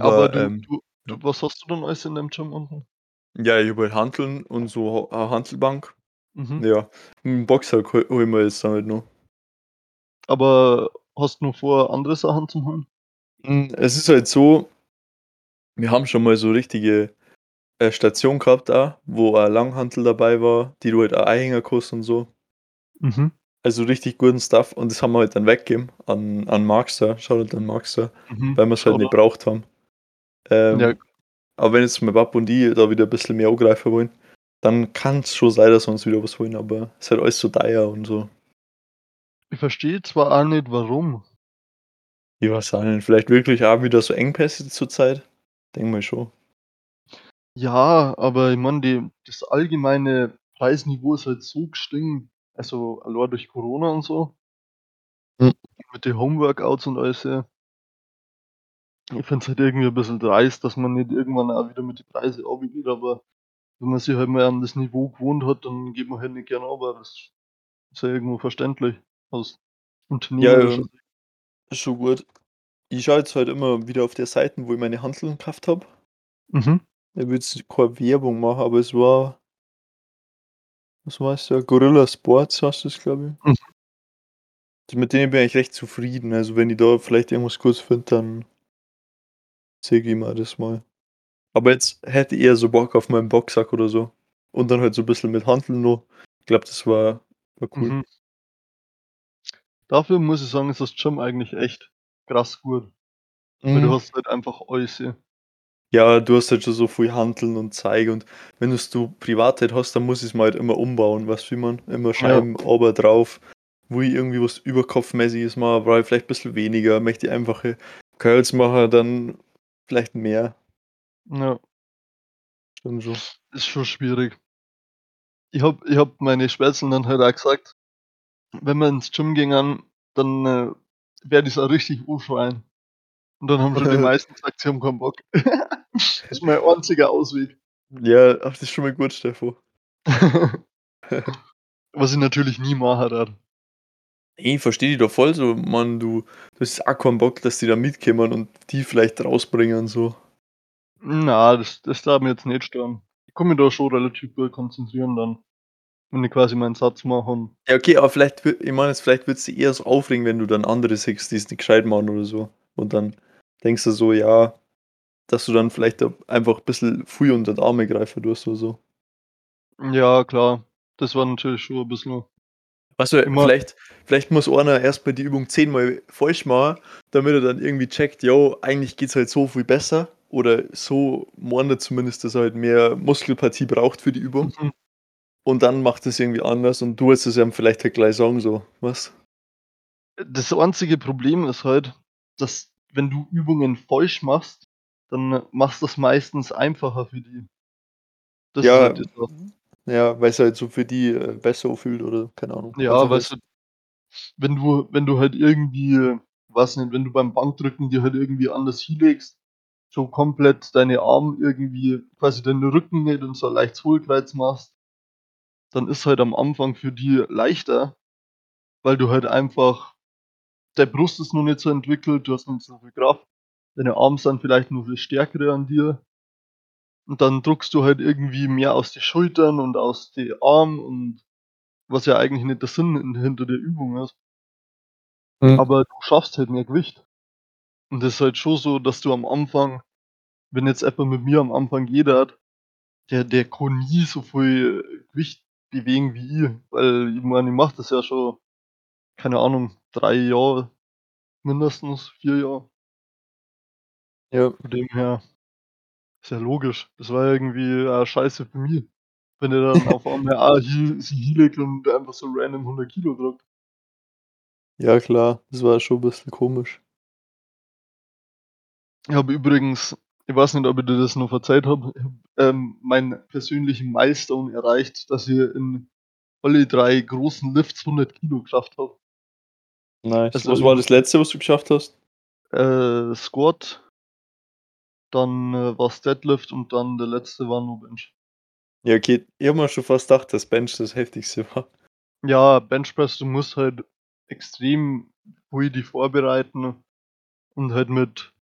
Aber Aber, du ähm, du du ja. was hast du denn alles in deinem Gym unten? Ja, ich habe halt Hanteln und so ha a Hantelbank. Mhm. Ja, 'n Boxsack hol ich mir jetzt halt noch. Aber hast du noch vor, andere Sachen zu holen? Hm, es ist halt so wir haben schon mal so richtige, äh, Station gehabt da, wo eine Langhantel dabei war, die du halt auch einhängen kannst und so. Mhm. Also, richtig guten Stuff und das haben wir halt dann weggegeben an an Markster. Shoutout an Markster, Mhm. weil wir's halt nicht Shoutout. braucht haben. Ja. Ähm, aber wenn jetzt mein Papa und ich da wieder 'n bisschen mehr angreifen wollen, dann kann's schon sein, dass wir uns wieder was holen, aber ist halt alles so teuer und so. Ich verstehe zwar auch nicht, warum. Ja, was auch nicht, vielleicht wirklich auch wieder so Engpässe zur Zeit? Denke mal schon. Ja, aber ich meine, das allgemeine Preisniveau ist halt so gestiegen, also, allein durch Corona und so. Hm. Mit den Homeworkouts und alles, ja. Ich finde es halt irgendwie 'n bisschen dreist, dass man nicht irgendwann auch wieder mit den Preise runtergeht, aber wenn man sich halt mal an das Niveau gewohnt hat, dann geht man halt nicht gern runter. Das ist ja irgendwo verständlich aus Ja, unternehmerischer ähm, Sicht. ist schon gut. Ich schaue jetzt halt immer wieder auf der Seiten, wo ich meine Hanteln gekauft habe. Mhm. Ich will jetzt keine Werbung machen, aber es war was war's da? Gorilla Sports heißt das, glaube ich. Mhm. Mit denen bin ich recht zufrieden. Also, wenn ich da vielleicht irgendwas gut finde, dann zeige ich mir das mal. Aber jetzt hätte ich eher so Bock auf meinen Boxsack oder so. Und dann halt so 'n bisschen mit Hanteln noch. Ich glaube, das war wäre cool. Mhm. Dafür muss ich sagen, ist das Gym eigentlich echt krass gut. Weil du Mhm. hast halt einfach alles, ja. Ja, du hast halt schon so viel Hanteln und Zeug und wenn du privat halt hast, dann muss ich's mir halt immer umbauen, weißt du, wie ich meine? Immer Ja. Scheiben oben drauf, wo ich irgendwie was Überkopfmäßiges mache, brauche ich vielleicht bisschen weniger. Möchte ich einfache Curls machen, dann vielleicht mehr. Ja. Stimmt schon. Ist schon schwierig. Ich habe ich habe meine Schwätzchen dann halt auch gesagt, wenn wir ins Gym gingen, dann, äh, werde ich's auch richtig anschreien. Und dann haben schon die [laughs] meisten gesagt, sie haben keinen Bock. [laughs] Das ist mein einziger Ausweg. Ja, ach, das ist schon mal gut, Steffo. [laughs] Was ich natürlich nie machen werde. Ey, ich verstehe dich da voll so, Mann, du du hast auch keinen Bock, dass die da mitkommen und die vielleicht rausbringen so. Na, das das darf mich jetzt nicht stören. Ich kann mich da schon relativ gut konzentrieren dann, wenn ich quasi meinen Satz mache und Ja, okay, aber vielleicht ich meine vielleicht würd's dich eher so aufregen, wenn du dann andere siehst, die's nicht gescheit machen oder so. Und dann denkst du so, ja, dass du dann vielleicht einfach bisschen viel unter die Arme greifen tust oder so. Ja, klar. Das war natürlich schon 'n bisschen Weißt du, immer vielleicht vielleicht muss einer erst mal die Übung zehnmal falsch machen, damit er dann irgendwie checkt: „Jo, eigentlich geht's halt so viel besser.“ Oder so meint er zumindest, dass er halt mehr Muskelpartie braucht für die Übung. Mhm. Und dann macht er's irgendwie anders und du willst es ihm vielleicht halt gleich sagen so, weißt? Das einzige Problem ist halt, dass wenn du Übungen falsch machst, dann machst du's meistens einfacher für die. Das Ja, halt ja, weil's halt so für die, äh, besser anfühlt oder keine Ahnung, Ja, einfach weißt ist. du wenn du wenn du halt irgendwie weiß nicht, wenn du beim Bankdrücken dir halt irgendwie anders hinlegst, so komplett deine Arme irgendwie quasi deinen Rücken nicht in so ein leichtes Hohlkreuz machst dann ist halt am Anfang für die leichter, weil du halt einfach der Brust ist noch nicht so entwickelt, du hast noch nicht so viel Kraft, deine Arme sind vielleicht noch viel stärkere an dir. Und dann druckst du halt irgendwie mehr aus die Schultern und aus die Armen und was ja eigentlich nicht der Sinn in hinter der Übung ist. Mhm. Aber du schaffst halt mehr Gewicht. Und das ist halt schon so, dass du am Anfang wenn jetzt etwa mit mir am Anfang jeder hat, der der kann nie so viel Gewicht bewegen wie ich, weil ich meine, ich mache das ja schon, keine Ahnung, 3 Jahre mindestens, 4 Jahre. Ja. Von dem her ist ja logisch. Das war irgendwie auch scheiße für mich, wenn er dann [laughs] auf einmal auch hier sich hinlegt und einfach so random 100 Kilo drückt. Ja klar, das war schon 'n bisschen komisch. Ich habe übrigens ich weiß nicht, ob ich dir das noch verzeiht habe, ähm, meinen persönlichen Milestone erreicht, dass ich in alle 3 großen Lifts 100 Kilo geschafft habe. Nice. Also Was war das Letzte, was du geschafft hast? Äh, Squat dann, äh, war's Deadlift und dann der letzte war nur Bench. Ja, okay. Ich habe mir schon fast gedacht, dass Bench das Heftigste war. Ja, Benchpress, du musst halt extrem viel dich vorbereiten und halt mit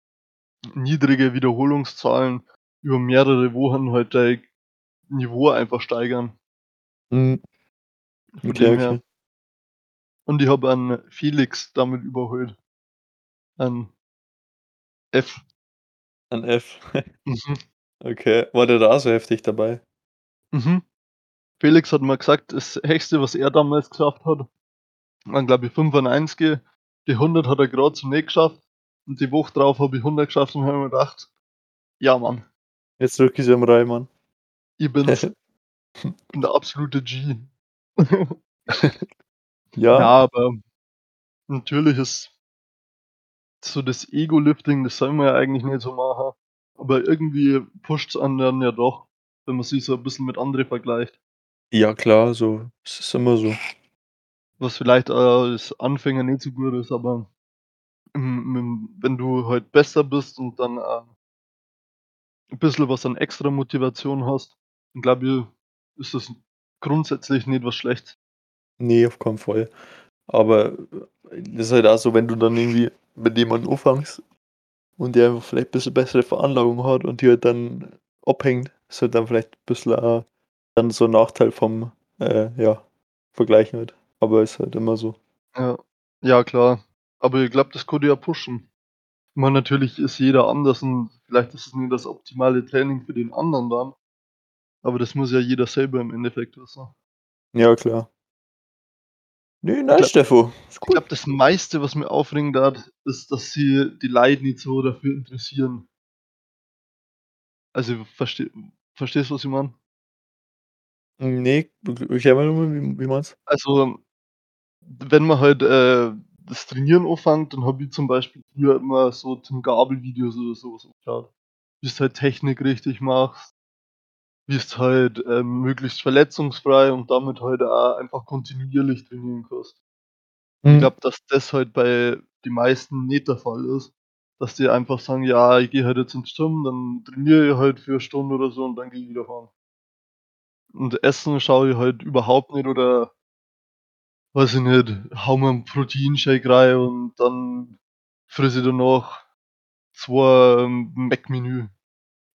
niedrige Wiederholungszahlen über mehrere Wochen halt dein Niveau einfach steigern. Mhm. Okay, okay. Und ich habe einen Felix damit überholt. Ein F. Ein F. [laughs] Mhm. Okay. War der da so heftig dabei? Mhm. Felix hat mal gesagt, das Höchste, was er damals geschafft hat, waren glaube ich 95. Die 100 hat er grad so nicht geschafft und die Woche drauf habe ich 100 geschafft und habe mir gedacht: „Ja, Mann.“ Jetzt drücke ich sie am rein, Mann. Ich bin's. [laughs] Bin der absolute G. [laughs] Ja, Ja. aber natürlich ist so das Ego-Lifting, das soll man ja eigentlich nicht so machen, aber irgendwie pusht's einen dann ja doch, wenn man sich so 'n bisschen mit anderen vergleicht. Ja klar, so es ist immer so. Was vielleicht, als Anfänger nicht so gut ist, aber wenn du halt besser bist und dann, äh 'n bisschen was an extra Motivation hast, dann glaube ich, ist das grundsätzlich nicht was Schlechtes. Ne, auf keinen Fall. Aber, äh, das ist halt auch so, wenn du dann irgendwie mit jemandem anfängst und der einfach vielleicht bisschen bessere Veranlagung hat und die halt dann abhängt, ist halt dann vielleicht bisschen auch dann so 'n Nachteil vom, äh, ja, Vergleichen halt. Aber ist halt immer so. Ja. Ja, klar. Aber ich glaube, das dich ja pushen. Ich meine, natürlich ist jeder anders und vielleicht ist es nicht das optimale Training für den anderen dann. Aber das muss ja jeder selber im Endeffekt wissen. Ja, klar. Ne, Ich nice, glaube Steffo. Ich glaube, das meiste, was mich aufregen tut, ist, dass sie die Leute nicht so dafür interessieren. Also, versteh verstehst du, was ich meine? Ne, erklär mal noch mal, wie wie meinst Also, wenn man halt, äh, das Trainieren anfängt, dann habe ich zum Beispiel früher immer so Tim Gabel-Videos oder so was angeschaut. Wie du halt Technik richtig machst, wie du halt, ähm, möglichst verletzungsfrei und damit halt auch einfach kontinuierlich trainieren kannst. Ich Mhm. glaube, dass das halt bei den meisten nicht der Fall ist, dass die einfach sagen: „Ja, ich gehe halt jetzt ins Gym, dann trainiere ich halt für 'ne Stunde oder so und dann gehe ich wieder heim.“ Und Essen schaue ich halt überhaupt nicht oder weiß ich nicht, haue mir 'n Proteinshake rein und dann fresse ich danach 2, ähm, Mac-Menü.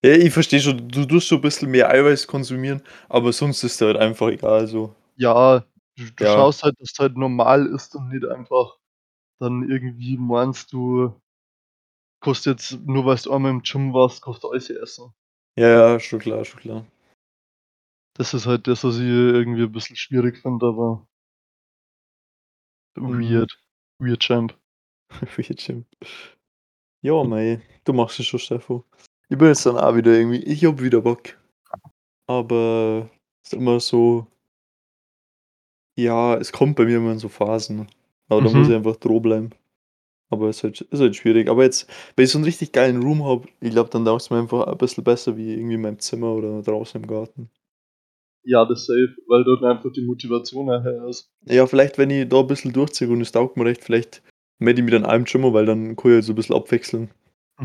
Ja, ich verstehe schon, du tust so 'n bisschen mehr Eiweiß konsumieren, aber sonst ist dir halt einfach egal so. Ja, du du Ja. schaust halt, dass du halt normal isst und nicht einfach dann irgendwie meinst, du kannst jetzt nur weil's einmal im Gym warst, du alles essen. Ja, ja, schon klar, schon klar. Das ist halt das, was ich irgendwie 'n bisschen schwierig finde, aber Mhm. weird. [laughs] Weird Champ. Weird Champ. Ja, mei, du machst es schon, Steffo. Ich bin jetzt dann auch wieder irgendwie ich habe wieder Bock. Aber ist immer so ja, es kommt bei mir immer in so Phasen. Aber da muss Mhm. ich einfach dranbleiben. Aber ist halt ist halt schwierig. Aber jetzt, wenn ich so 'n richtig geilen Room habe, ich glaube, dann taugt's mir einfach ein bisschen besser wie irgendwie in meinem Zimmer oder draußen im Garten. Ja, das safe, weil dort einfach die Motivation nachher ist. Ja, vielleicht, wenn ich da 'n bisschen durchziehe und es taugt mir recht, vielleicht melde ich mich dann im Gym an, weil dann kann ich halt so 'n bisschen abwechseln,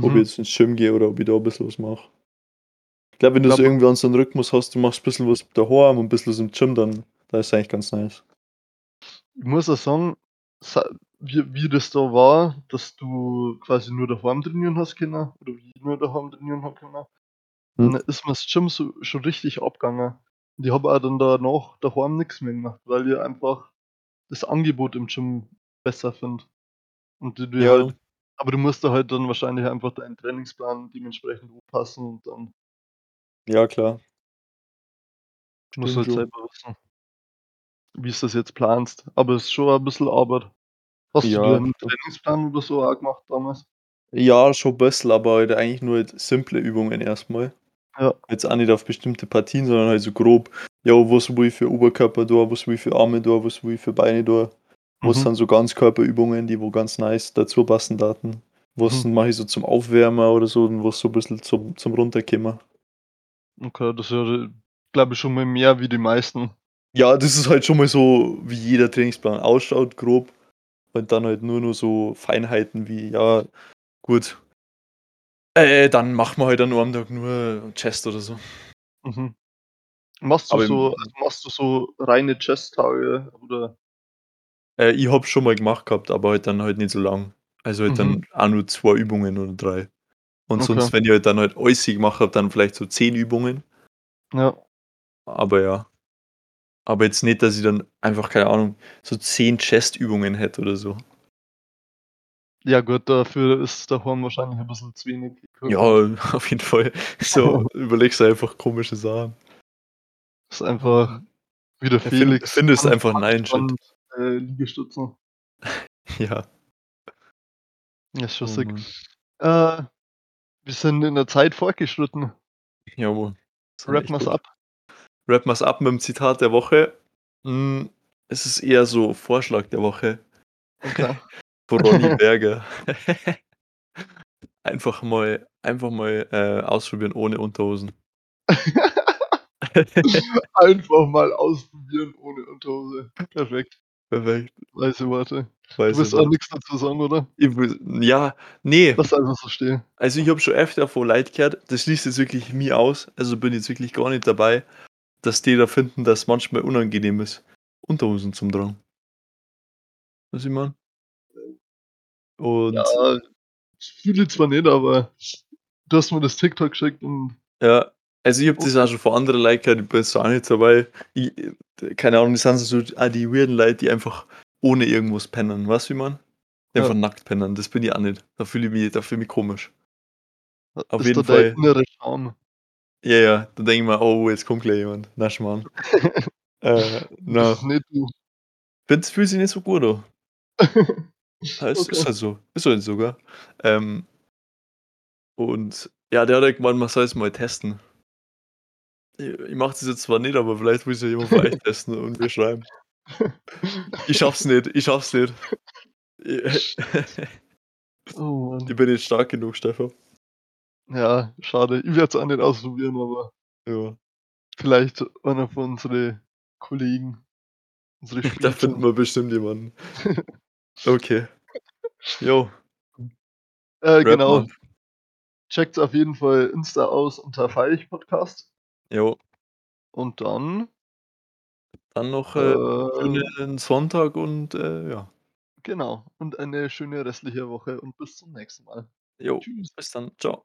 ob ich Mhm. jetzt ins Gym gehe oder ob ich da 'n bisschen was mache. Ich glaube, wenn du so glaube irgendwann so 'n Rhythmus hast, du machst bisschen was daheim und bisschen was im Gym, dann Da ist eigentlich ganz nice. Ich muss auch sagen, sa wie wie das da war, dass du quasi nur daheim trainieren hast können oder wie ich nur daheim trainieren habe können, Hm. dann ist mir's Gym so schon richtig abgegangen. Und ich habe auch dann danach daheim nix mehr gemacht, weil ich einfach das Angebot im Gym besser finde. Und du dir Ja. halt aber du musst da halt dann wahrscheinlich einfach deinen Trainingsplan dementsprechend anpassen und dann Ja, klar. musst Stimmt halt selber wissen wie's das jetzt planst. Aber es ist schon ein bisschen Arbeit. Hast du Ja, 'n schon. Trainingsplan oder so auch gemacht damals? Ja, schon ein bisschen, aber halt eigentlich nur simple Übungen erst mal. Ja. Jetzt auch nicht auf bestimmte Partien, sondern halt so grob, ja, was will ich für Oberkörper tun, was will ich für Arme tun, was will ich für Beine tun. Was Mhm. sind so Ganzkörperübungen, die wo ganz nice dazu passen daten. Was Mhm. mache ich so zum Aufwärmen oder so und was so 'n bisschen zum zum Runterkommen. Okay, das ist glaube ich, schon mal mehr wie die meisten. Ja, das ist halt schon mal so, wie jeder Trainingsplan ausschaut, grob. Und dann halt nur noch so Feinheiten wie, ja, gut äh, dann machen wir halt an einem Tag nur Chest oder so. Mhm. Machst du Aber so also, machst du so reine Chest-Tage oder Äh, ich habe es schon mal gemacht gehabt, aber halt dann halt nicht so lang. Also halt Mhm. dann auch nur 2 Übungen oder 3. Und Okay. sonst, wenn ich halt dann halt alles gemacht habe, dann vielleicht so 10 Übungen. Ja. Aber ja. Aber jetzt nicht, dass ich dann einfach, keine Ahnung, so 10 Chest-Übungen hätte oder so. Ja gut, dafür ist daheim wahrscheinlich ein bisschen zu wenig Ja, [laughs] auf jeden Fall. So [laughs] überlegst du einfach komische Sachen. Ist einfach wie der Felix findest Hand einfach nein Shit. Äh, Liegestützen. [laughs] Ja. Ja, ist schon Oh sick. Äh, wir sind in der Zeit fortgeschritten. Jawohl. Rappen wir's ab. Rappen wir's ab mit'm Zitat der Woche. Hm, es ist eher so Vorschlag der Woche. Okay. Von Ronny Berger. [laughs] Einfach mal einfach mal, äh, ausprobieren ohne Unterhosen. [laughs] Einfach mal ausprobieren ohne Unterhose. Perfekt. Perfekt. Weise Worte. Du Weise willst auch nix dazu sagen, oder? Ich ja, ne. Lass einfach so stehen. Also, ich habe schon öfter von Leuten gehört, das schließt jetzt wirklich mich aus, also bin jetzt wirklich gar nicht dabei, dass die da finden, dass manchmal unangenehm ist, Unterhosen zum du, wie ich meine? Ja, Und viele zwar nicht, aber du hast mir das TikTok geschickt und Ja, also ich habe das auch schon von anderen Leuten gehört, ich bin jetzt auch nicht dabei. Ich keine Ahnung, das sind so auch die weirden Leute, die einfach ohne irgendwas pennen. Weißt du, wie meine? Die Ja. einfach nackt pennen. Das bin ich auch nicht. Da fühle ich mich da fühle ich mich komisch. Auf ist jeden da Fall innerer Charme. Ja, ja, da denke ich mir: „Oh, jetzt kommt gleich jemand. Na Schmarrn.“ [laughs] Äh, Das na. ist nicht du. Find's fühlt sich nicht so gut an. [laughs] Es [laughs] ist Okay. halt so. Ist halt so, gell? Ähm und ja, der hat halt gemeint, man soll's mal testen. I ich mache das jetzt zwar nicht, aber vielleicht will's ja jemand von euch [laughs] testen und mir schreiben. Ich schaff's nicht, ich schaff's nicht. [laughs] Oh Ich Mann. bin nicht stark genug, Stefan. Ja, schade. Ich werde es auch nicht ausprobieren, aber Ja. vielleicht einer von unsere Kollegen, unsere Da finden wir bestimmt jemanden. Okay. Jo. Äh, Rap genau. mal. Checkt's auf jeden Fall Insta aus unter Feiich-Podcast. Jo. Und dann Dann noch, äh, äh schönen Sonntag und, äh, ja. Genau. Und eine schöne restliche Woche und bis zum nächsten Mal. Jo, Tschüss. bis dann. Tschau.